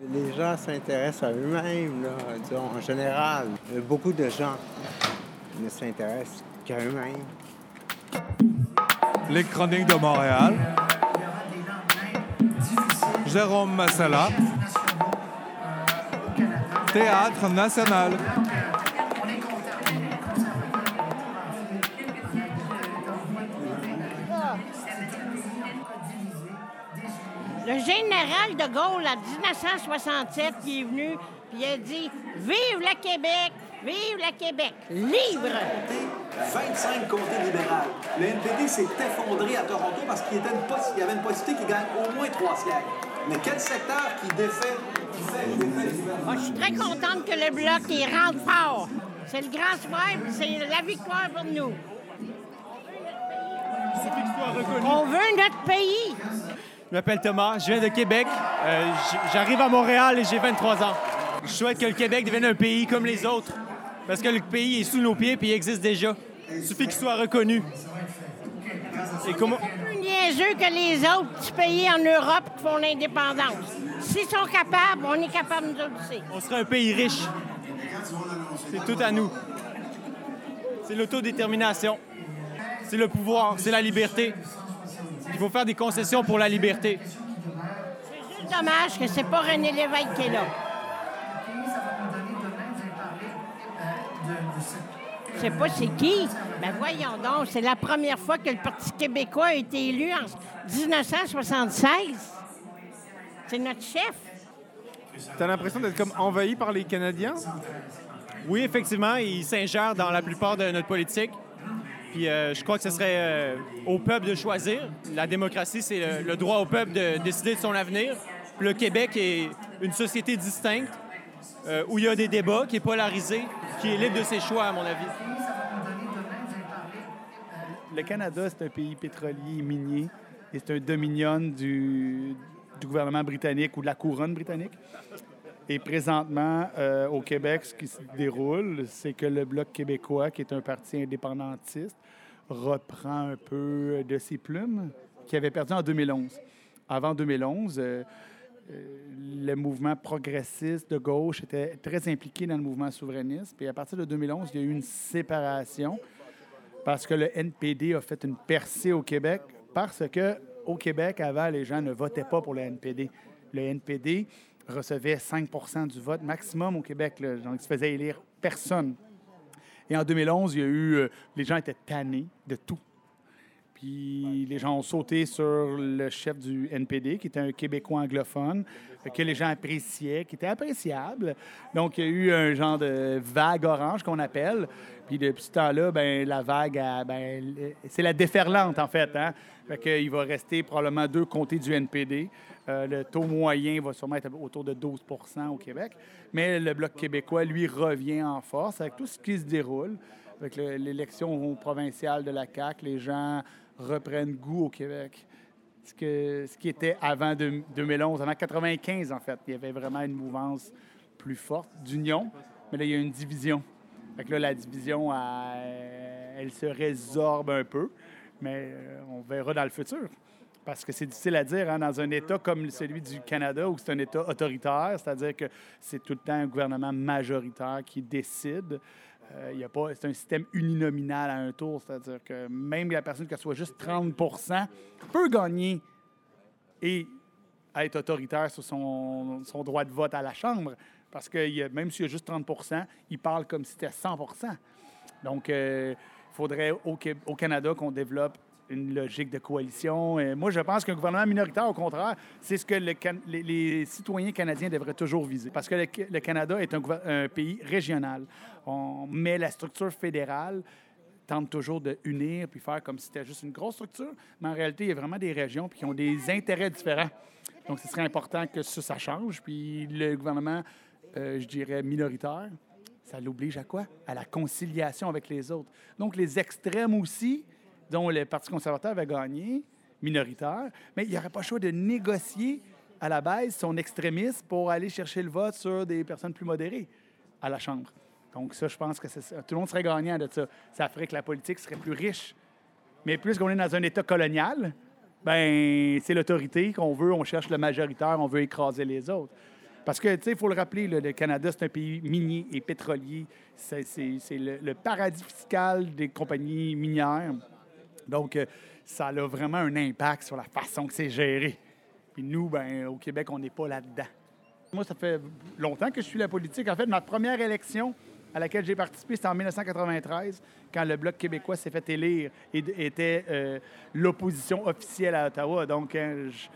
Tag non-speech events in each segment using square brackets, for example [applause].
Les gens s'intéressent à eux-mêmes, en général. Beaucoup de gens ne s'intéressent qu'à eux-mêmes. Les Chroniques de Montréal. Jérôme Massala. Théâtre national. Le général de Gaulle, en 1967, qui est venu, puis il a dit Vive le Québec! Vive le Québec! Libre! 25 comtés libérales. Le NPD s'est effondré à Toronto parce qu'il y avait une possibilité qu'il gagne au moins trois sièges. Mais quel secteur qui défait, qui fait, qui défait le Moi, je suis très contente que le Bloc, il rentre fort. C'est le grand soir, puis c'est la victoire pour nous. On veut notre pays. Je m'appelle Thomas, je viens de Québec. Euh, J'arrive à Montréal et j'ai 23 ans. Je souhaite que le Québec devienne un pays comme les autres. Parce que le pays est sous nos pieds et il existe déjà. Il suffit qu'il soit reconnu. Et comment... Plus niaiseux que les autres petits pays en Europe qui font l'indépendance. S'ils sont capables, on est capable nous autres aussi. On sera un pays riche. C'est tout à nous. C'est l'autodétermination. C'est le pouvoir, c'est la liberté. Il faut faire des concessions pour la liberté. C'est juste dommage que c'est pas René Lévesque qui est là. Je sais pas c'est qui. Ben voyons donc, c'est la première fois que le Parti québécois a été élu en 1976. C'est notre chef. T'as l'impression d'être comme envahi par les Canadiens? Oui, effectivement, il s'ingère dans la plupart de notre politique. Euh, je crois que ce serait euh, au peuple de choisir. La démocratie, c'est le, droit au peuple de décider de son avenir. Le Québec est une société distincte euh, où il y a des débats, qui est polarisé, qui est libre de ses choix, à mon avis. Le Canada, c'est un pays pétrolier et minier et c'est un dominion du gouvernement britannique ou de la couronne britannique. Et présentement, euh, au Québec, ce qui se déroule, c'est que le Bloc québécois, qui est un parti indépendantiste, reprend un peu de ses plumes qu'il avait perdu en 2011. Avant 2011, euh, euh, le mouvement progressiste de gauche était très impliqué dans le mouvement souverainiste. Puis à partir de 2011, il y a eu une séparation parce que le NPD a fait une percée au Québec parce que au Québec, avant, les gens ne votaient pas pour le NPD. Le NPD recevait 5% du vote maximum au Québec. là. Donc, se faisait élire personne. Et en 2011, il y a eu... euh, les gens étaient tannés de tout. Puis les gens ont sauté sur le chef du NPD, qui était un Québécois anglophone, que les gens appréciaient, qui était appréciable. Donc, il y a eu un genre de vague orange qu'on appelle. Puis depuis ce temps-là, ben, la vague, ben, c'est la déferlante, en fait. Hein? Qu'il va rester probablement deux comtés du NPD. Euh, le taux moyen va sûrement être autour de 12% au Québec. Mais le Bloc québécois, lui, revient en force avec tout ce qui se déroule. Avec le- l'élection provinciale de la CAQ, les gens reprennent goût au Québec. Ce, que, ce qui était avant de- 2011, avant 95 en fait. Il y avait vraiment une mouvance plus forte d'union, mais là, il y a une division. Fait là, la division, elle, elle se résorbe un peu, mais euh, on verra dans le futur. Parce que c'est difficile à dire, hein, dans un État comme celui du Canada, où c'est un État autoritaire, c'est-à-dire que c'est tout le temps un gouvernement majoritaire qui décide. Euh, a pas, c'est un système uninominal à un tour, c'est-à-dire que même la personne qui soit juste 30% peut gagner et être autoritaire sur son, droit de vote à la Chambre. Parce que même s'il y a juste 30% il parle comme si c'était 100% Donc, euh, il faudrait au Canada qu'on développe une logique de coalition. Moi, je pense qu'un gouvernement minoritaire, au contraire, c'est ce que les, citoyens canadiens devraient toujours viser. Parce que le, Canada est un pays régional. On met la structure fédérale tente toujours de unir puis faire comme si c'était juste une grosse structure, mais en réalité, il y a vraiment des régions puis qui ont des intérêts différents. Donc, ce serait important que ça, ça change. Puis le gouvernement, euh, je dirais, minoritaire, ça l'oblige à quoi? À la conciliation avec les autres. Donc, les extrêmes aussi, dont le Parti conservateur avait gagné, minoritaire, mais il n'y aurait pas le choix de négocier à la base son extrémisme pour aller chercher le vote sur des personnes plus modérées à la Chambre. Donc, ça, je pense que tout le monde serait gagnant de ça. Ça ferait que la politique serait plus riche. Mais plus qu'on est dans un État colonial, ben c'est l'autorité qu'on veut, on cherche le majoritaire, on veut écraser les autres. Parce que, tu sais, il faut le rappeler, le Canada, c'est un pays minier et pétrolier. C'est le paradis fiscal des compagnies minières. Donc, euh, ça a vraiment un impact sur la façon que c'est géré. Puis nous, ben, au Québec, on n'est pas là-dedans. Moi, ça fait longtemps que je suis la politique. En fait, ma première élection à laquelle j'ai participé, c'était en 1993, quand le Bloc québécois s'est fait élire et était euh, l'opposition officielle à Ottawa. Donc, hein, je-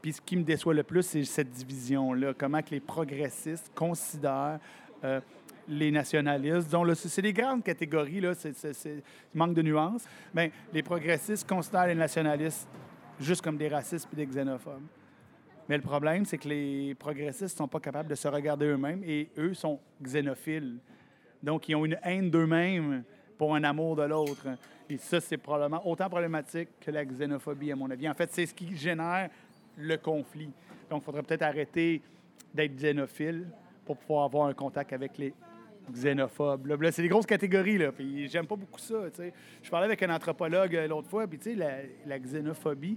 puis ce qui me déçoit le plus, c'est cette division-là. Comment que les progressistes considèrent euh, les nationalistes. Disons, c'est des grandes catégories, là, c'est, manque de nuances. Bien, les progressistes considèrent les nationalistes juste comme des racistes et des xénophobes. Mais le problème, c'est que les progressistes ne sont pas capables de se regarder eux-mêmes et eux sont xénophiles. Donc, ils ont une haine d'eux-mêmes pour un amour de l'autre. Et ça, c'est probablement autant problématique que la xénophobie, à mon avis. En fait, c'est ce qui génère le conflit. Donc, il faudrait peut-être arrêter d'être xénophile pour pouvoir avoir un contact avec les xénophobes. Là, c'est des grosses catégories, là, puis j'aime pas beaucoup ça. Je parlais avec un anthropologue euh, l'autre fois, puis tu sais, la, la xénophobie,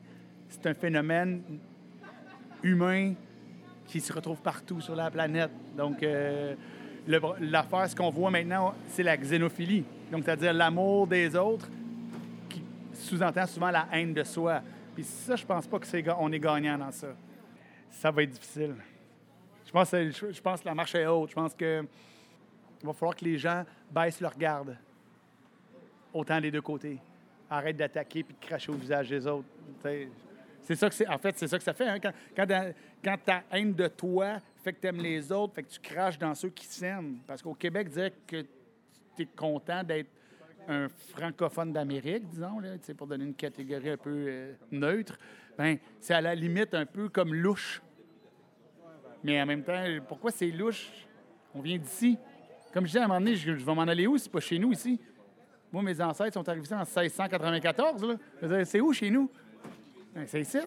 c'est un phénomène humain qui se retrouve partout sur la planète. Donc, euh, l'affaire, ce qu'on voit maintenant, c'est la xénophilie. Donc, c'est-à-dire l'amour des autres qui sous-entend souvent la haine de soi. Puis ça, je pense pas que c'est on est gagnant dans ça. Ça va être difficile. Je pense, je pense que la marche est haute. Je pense que il va falloir que les gens baissent leur garde. Autant des deux côtés. Arrête d'attaquer puis de cracher au visage des autres. C'est ça que c'est. En fait, c'est ça que ça fait. hein. Quand, quand, quand ta haine de toi fait que tu aimes les autres, fait que tu craches dans ceux qui s'aiment. Parce qu'au Québec, dire que tu es content d'être un francophone d'Amérique, disons, là, pour donner une catégorie un peu euh, neutre, ben, c'est à la limite un peu comme louche. Mais en même temps, pourquoi c'est louche? On vient d'ici. Comme je disais à un moment donné, je, vais m'en aller où? C'est pas chez nous ici. Moi, mes ancêtres sont arrivés en 1694. là. Je veux dire, C'est où chez nous? Ben, c'est ici.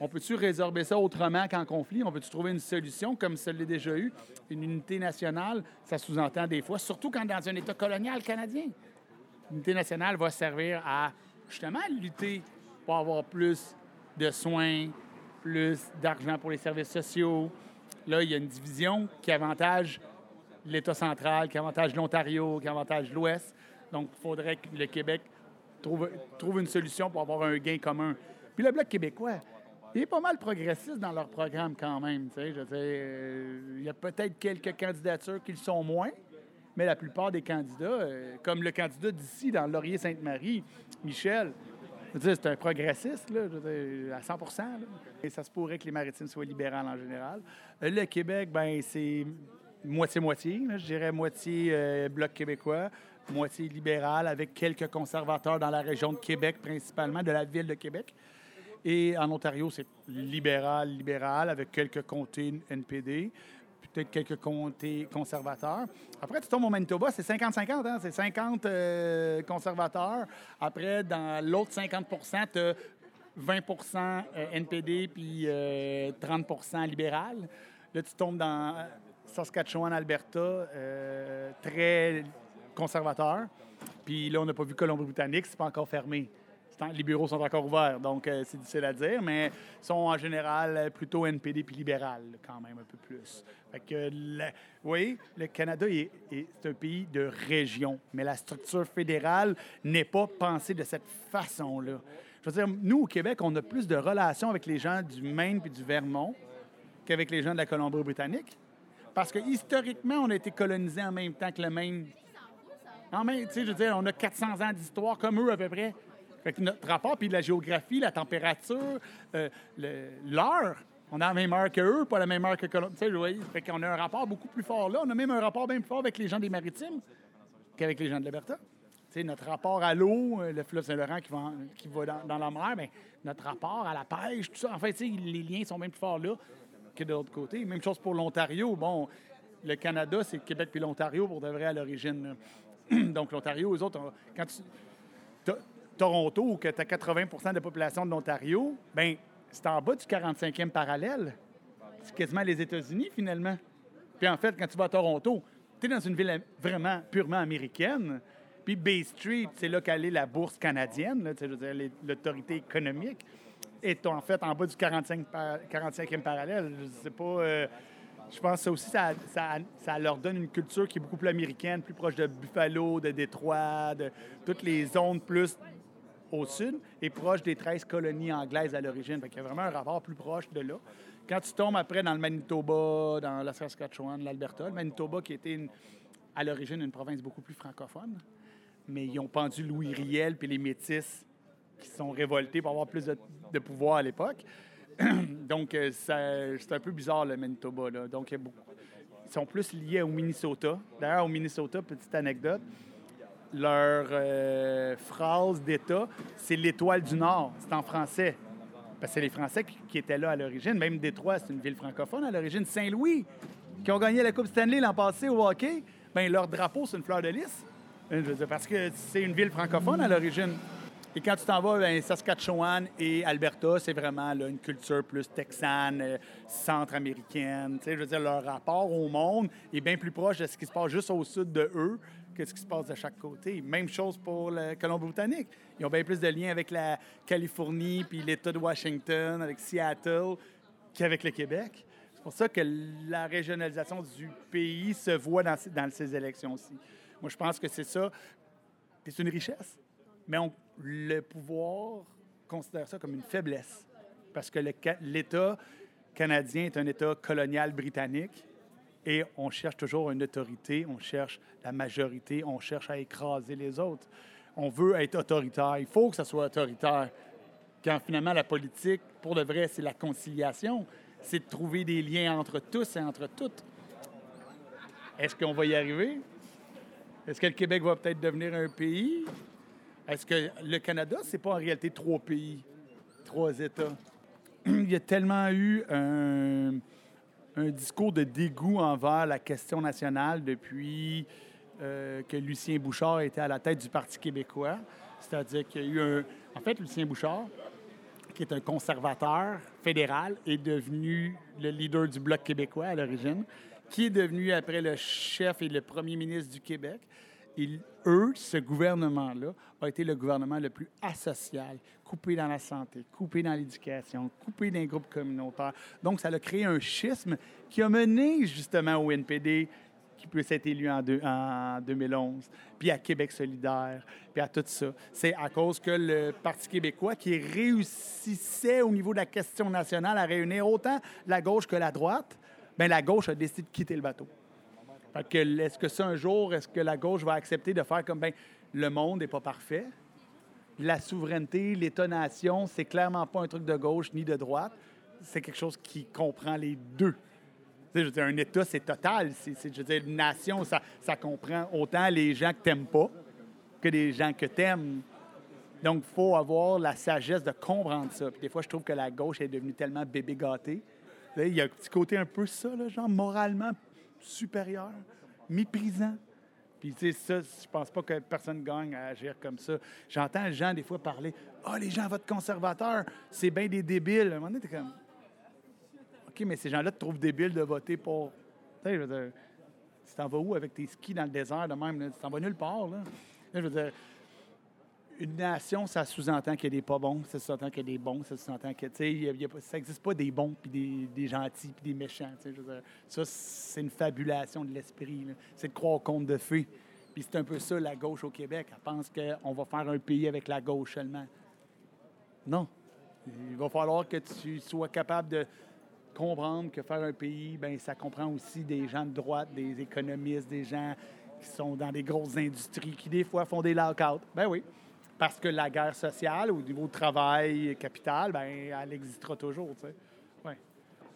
On peut-tu résorber ça autrement qu'en conflit? On peut-tu trouver une solution comme ça l'est déjà eu? Une unité nationale, ça sous-entend des fois, surtout quand dans un État colonial canadien. L'unité nationale va servir à justement lutter pour avoir plus de soins, plus d'argent pour les services sociaux. Là, il y a une division qui avantage l'État central, qui avantage l'Ontario, qui avantage l'Ouest. Donc, il faudrait que le Québec trouve, trouve une solution pour avoir un gain commun. Puis le Bloc québécois, il est pas mal progressiste dans leur programme quand même. sais. Je dire, euh, il y a peut-être quelques candidatures qui le sont moins, mais la plupart des candidats, euh, comme le candidat d'ici, dans Laurier-Sainte-Marie, Michel, c'est un progressiste, là, à 100 là. Et ça se pourrait que les maritimes soient libérales en général. Euh, Le Québec, ben c'est moitié-moitié. Je dirais moitié euh, Bloc québécois, moitié libéral, avec quelques conservateurs dans la région de Québec, principalement, de la ville de Québec. Et en Ontario, c'est libéral, libéral, avec quelques comtés NPD, peut-être quelques comtés conservateurs. Après, tu tombes au Manitoba, c'est 50-50, hein? c'est 50 euh, conservateurs. Après, dans l'autre 50 tu as 20% euh, NPD puis euh, 30% libéral. Là, tu tombes dans Saskatchewan, Alberta, euh, très conservateur. Puis là, on n'a pas vu Colombie-Britannique, c'est pas encore fermé. Les bureaux sont encore ouverts, donc euh, c'est difficile à dire, mais sont en général plutôt NPD puis libéral, quand même, un peu plus. Fait que, la- oui, le Canada est, un pays de région, mais la structure fédérale n'est pas pensée de cette façon-là. Je veux dire, nous, au Québec, on a plus de relations avec les gens du Maine puis du Vermont qu'avec les gens de la Colombie-Britannique. Parce que historiquement, on a été colonisé en même temps que le Maine. En même, tu sais, je veux dire, on a 400 ans d'histoire comme eux à peu près. Fait que notre rapport, puis la géographie, la température, euh, l'heure, on a la même heure qu'eux, pas la même heure que Colombie. Tu sais, fait qu'on a un rapport beaucoup plus fort là. On a même un rapport bien plus fort avec les gens des maritimes qu'avec les gens de l'Alberta. Tu sais, notre rapport à l'eau, euh, le fleuve Saint-Laurent qui va, qui va dans, la mer, bien, notre rapport à la pêche, tout ça. En fait, les liens sont bien plus forts là de l'autre côté. Même chose pour l'Ontario. Bon, le Canada, c'est Québec puis l'Ontario pour de vrai à l'origine. [clears throat] Donc, l'Ontario, eux autres, quand tu. To- Toronto, où tu as 80% de la population de l'Ontario, ben c'est en bas du 45e parallèle. C'est quasiment les États-Unis, finalement. Puis en fait, quand tu vas à Toronto, tu es dans une ville vraiment purement américaine. Puis Bay Street, c'est là qu'elle est la bourse canadienne, l'autorité économique, est en fait en bas du 45 par- 45e parallèle. Je sais pas. euh, Je pense que ça aussi, ça, ça- ça leur donne une culture qui est beaucoup plus américaine, plus proche de Buffalo, de Détroit, de toutes les zones plus au sud et proche des 13 colonies anglaises à l'origine. Fait qu'il y a vraiment un rapport plus proche de là. Quand tu tombes après dans le Manitoba, dans la Saskatchewan, l'Alberta, le Manitoba qui était une- à l'origine une province beaucoup plus francophone, mais ils ont pendu Louis Riel puis les Métis qui sont révoltés pour avoir plus de, pouvoir à l'époque. [clears throat] Donc, euh, c'est un peu bizarre, le Manitoba. Donc, ils sont plus liés au Minnesota. D'ailleurs, au Minnesota, petite anecdote, leur euh, phrase d'État, c'est l'étoile du Nord. C'est en français. Parce que c'est les Français qui, étaient là à l'origine. Même Détroit, c'est une ville francophone à l'origine. Saint-Louis, qui ont gagné la Coupe Stanley l'an passé au hockey, ben leur drapeau, c'est une fleur de lys. Euh, parce que c'est une ville francophone à l'origine. Et quand tu t'en vas, ben, Saskatchewan et Alberta, c'est vraiment là, une culture plus texane, euh, sais, Je veux dire, leur rapport au monde est bien plus proche de ce qui se passe juste au sud de eux que ce qui se passe de chaque côté. Même chose pour le Colombie-Britannique. Ils ont bien plus de liens avec la Californie puis l'État de Washington, avec Seattle, qu'avec le Québec. C'est pour ça que la régionalisation du pays se voit dans, dans ces élections-ci. Moi, je pense que c'est ça. C'est une richesse. Mais on- le pouvoir considère ça comme une faiblesse. Parce que l'État canadien est un État colonial britannique et on cherche toujours une autorité, on cherche la majorité, on cherche à écraser les autres. On veut être autoritaire. Il faut que ça soit autoritaire. Quand finalement la politique, pour de vrai, c'est la conciliation, c'est de trouver des liens entre tous et entre toutes. Est-ce qu'on va y arriver? Est-ce que le Québec va peut-être devenir un pays? Est-ce que le Canada, c'est pas en réalité trois pays, trois États? [clears throat] Il y a tellement eu un, discours de dégoût envers la question nationale depuis euh, que Lucien Bouchard était à la tête du Parti québécois. C'est-à-dire qu'il y a eu un... En fait, Lucien Bouchard, qui est un conservateur fédéral, est devenu le leader du Bloc québécois à l'origine, qui est devenu après le chef et le premier ministre du Québec. Et eux, ce gouvernement-là, a été le gouvernement le plus asocial, coupé dans la santé, coupé dans l'éducation, coupé dans les groupes communautaires. Donc, ça a créé un schisme qui a mené justement au NPD, qui peut être élu en, deux- en 2011, puis à Québec solidaire, puis à tout ça. C'est à cause que le Parti québécois, qui réussissait au niveau de la question nationale à réunir autant la gauche que la droite, bien, la gauche a décidé de quitter le bateau. Est-ce que ça, un jour, est-ce que la gauche va accepter de faire comme, ben le monde n'est pas parfait, la souveraineté, l'État-nation, c'est clairement pas un truc de gauche ni de droite, c'est quelque chose qui comprend les deux. Je un État, c'est total. C'est, c'est- je veux dire, une nation, ça, comprend autant les gens que t'aimes pas que les gens que t'aimes. Donc, il faut avoir la sagesse de comprendre ça. Des fois, je trouve que la gauche est devenue tellement bébé gâtée. Il y a un petit côté un peu ça, là, genre moralement supérieur, méprisant. Puis, tu sais, ça, je pense pas que personne gagne à agir comme ça. J'entends les gens, des fois, parler Ah, les gens votent conservateur, c'est bien des débiles. À un moment donné, comme OK, mais ces gens-là te trouvent débile de voter pour. Tu sais, je veux dire, tu t'en vas où avec tes skis dans le désert de même? là? Tu t'en vas nulle part. Là, Je veux dire, une nation, ça sous-entend qu'il y a des pas bons, ça sous-entend qu'il y a des bons, ça sous-entend que, tu sais, ça n'existe pas des bons puis des, gentils puis des méchants. Ça, c'est une fabulation de l'esprit. C'est de croire au conte de fées. Puis c'est un peu ça, la gauche au Québec. Elle pense qu'on va faire un pays avec la gauche seulement. Non. Il va falloir que tu sois capable de comprendre que faire un pays, ben ça comprend aussi des gens de droite, des économistes, des gens qui sont dans des grosses industries, qui des fois font des lockouts. Ben oui. Parce que la guerre sociale, au niveau travail, capital, ben elle existera toujours, tu sais. Ouais.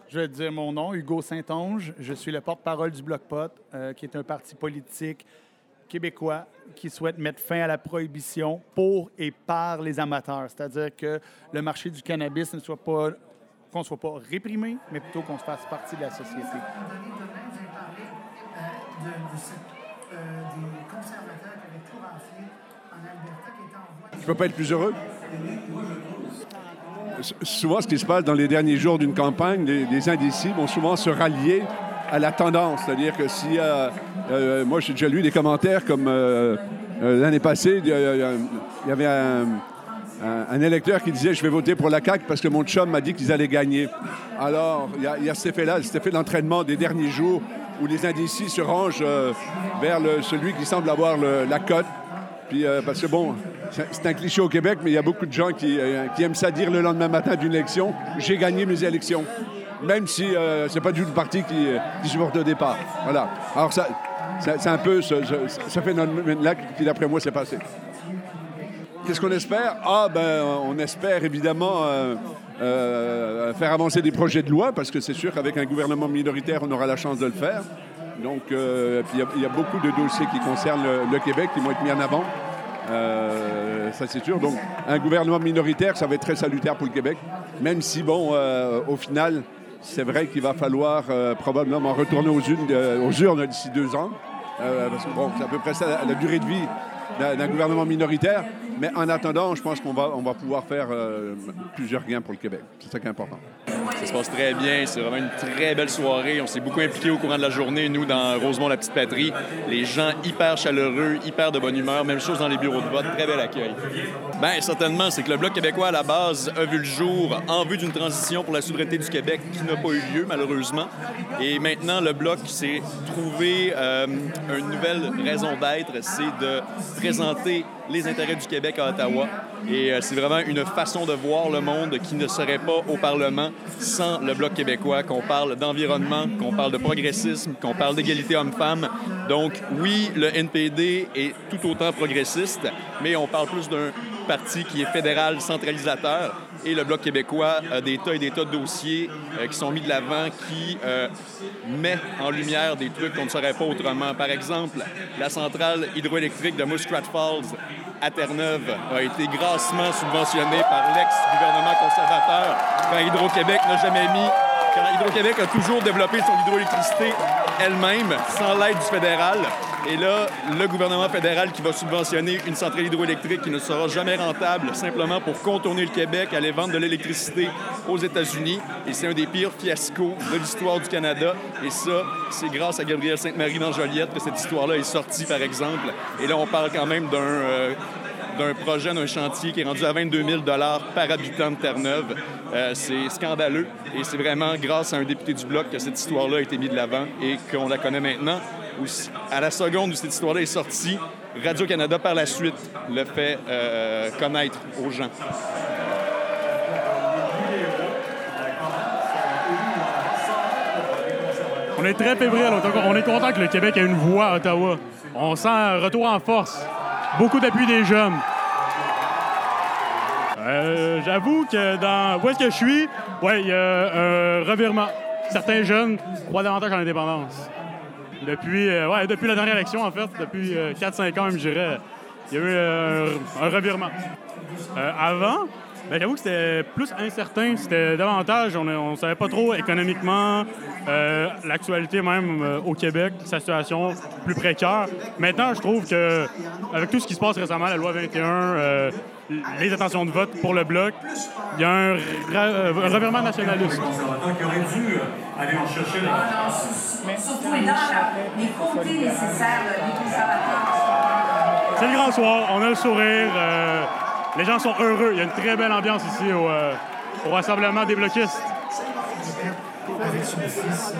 Je vais te dire mon nom, Hugo Saint-Onge. Je suis le porte-parole du Bloc Pot, euh, qui est un parti politique québécois qui souhaite mettre fin à la prohibition pour et par les amateurs. C'est-à-dire que le marché du cannabis ne soit pas qu'on ne soit pas réprimé, mais plutôt qu'on se fasse partie de la société. Je peux pas être plus heureux? Souvent, ce qui se passe dans les derniers jours d'une campagne, les, les indécis vont souvent se rallier à la tendance. C'est-à-dire que si... euh, moi, j'ai déjà lu des commentaires comme euh, euh, l'année passée, il y avait un, électeur qui disait je vais voter pour la CAQ parce que mon chum m'a dit qu'ils allaient gagner. Alors, il y a- cet effet-là, cet effet d'entraînement des derniers jours où les indécis se rangent vers celui qui semble avoir la cote. Puis, parce que bon, c'est un cliché au Québec, mais il y a beaucoup de gens qui, euh, qui aiment ça dire le lendemain matin d'une élection j'ai gagné mes élections. Même si euh, c'est pas du tout parti qui, euh, qui supporte au départ. Voilà. Alors, ça, c'est un peu ce, ce- ce phénomène-là qui, d'après moi, s'est passé. Qu'est-ce qu'on espère? Ah, ben, on espère évidemment euh, faire avancer des projets de loi, parce que c'est sûr qu'avec un gouvernement minoritaire, on aura la chance de le faire. Donc, il y a- beaucoup de dossiers qui concernent le, Québec qui vont être mis en avant. Ça, c'est sûr. Donc, un gouvernement minoritaire, ça va être très salutaire pour le Québec. Même si, bon, euh, au final, c'est vrai qu'il va falloir euh, probablement retourner aux urnes, d'ici deux ans. Euh, parce que, c'est à peu près ça la durée de vie d'un gouvernement minoritaire. Mais en attendant, je pense qu'on va, on va pouvoir faire euh, plusieurs gains pour le Québec. C'est ça qui est important. Ça se passe très bien. C'est vraiment une très belle soirée. On s'est beaucoup impliqués au courant de la journée, nous, dans Rosemont, la petite patrie. Les gens hyper chaleureux, hyper de bonne humeur. Même chose dans les bureaux de vote. Très bel accueil. Bien, certainement, c'est que le Bloc québécois, à la base, a vu le jour en vue d'une transition pour la souveraineté du Québec qui n'a pas eu lieu, malheureusement. Et maintenant, le Bloc s'est trouvé euh, une nouvelle raison d'être, c'est de les intérêts du Québec à Ottawa. Et euh, c'est vraiment une façon de voir le monde qui ne serait pas au Parlement sans le Bloc québécois, qu'on parle d'environnement, qu'on parle de progressisme, qu'on parle d'égalité homme-femme. Donc oui, le NPD est tout autant progressiste, mais on parle plus d'un parti qui est fédéral centralisateur et le Bloc québécois a des tas et des tas de dossiers euh, qui sont mis de l'avant qui euh, met en lumière des trucs qu'on ne saurait pas autrement. Par exemple, la centrale hydroélectrique de Muskrat Falls à Terre-Neuve a été grassement subventionnée par l'ex-gouvernement conservateur quand Hydro-Québec n'a jamais mis quand Hydro-Québec a toujours développé son hydroélectricité elle-même, sans l'aide du fédéral. Et là, le gouvernement fédéral qui va subventionner une centrale hydroélectrique qui ne sera jamais rentable, simplement pour contourner le Québec, aller vendre de l'électricité aux États-Unis. Et c'est un des pires fiascos de l'histoire du Canada. Et ça, c'est grâce à Gabriel Sainte-Marie dans Joliette que cette histoire-là est sortie, par exemple. Et là, on parle quand même d'un... euh, d'un projet, d'un chantier qui est rendu à 22 000 par habitant de Terre-Neuve. Euh, c'est scandaleux et c'est vraiment grâce à un député du Bloc que cette histoire-là a été mise de l'avant et qu'on la connaît maintenant. Aussi, à la seconde où cette histoire-là est sortie, Radio-Canada, par la suite, le fait euh, connaître aux gens. On est très fébrile. On est content que le Québec ait une voix à Ottawa. On sent un retour en force. Beaucoup d'appui des jeunes. Euh, J'avoue que dans où est-ce que je suis, ouais, il y a un revirement. Certains jeunes croient davantage en l'indépendance. Depuis, euh, ouais, depuis la dernière élection, en fait, depuis euh, 4-5 ans, même, je dirais, il y a eu euh, un revirement. Euh, avant, ben, j'avoue que c'était plus incertain. C'était davantage, on ne savait pas trop économiquement, euh, l'actualité même euh, au Québec, sa situation plus précaire. Maintenant, je trouve que avec tout ce qui se passe récemment, la loi 21, euh, les intentions de vote pour le bloc, il y a un, euh, revirement nationaliste. Surtout dans la- les côtés nécessaires là, des conservateurs. C'est le grand soir, on a le sourire, euh, les gens sont heureux. Il y a une très belle ambiance ici au, euh, au rassemblement des bloquistes. avec son fils.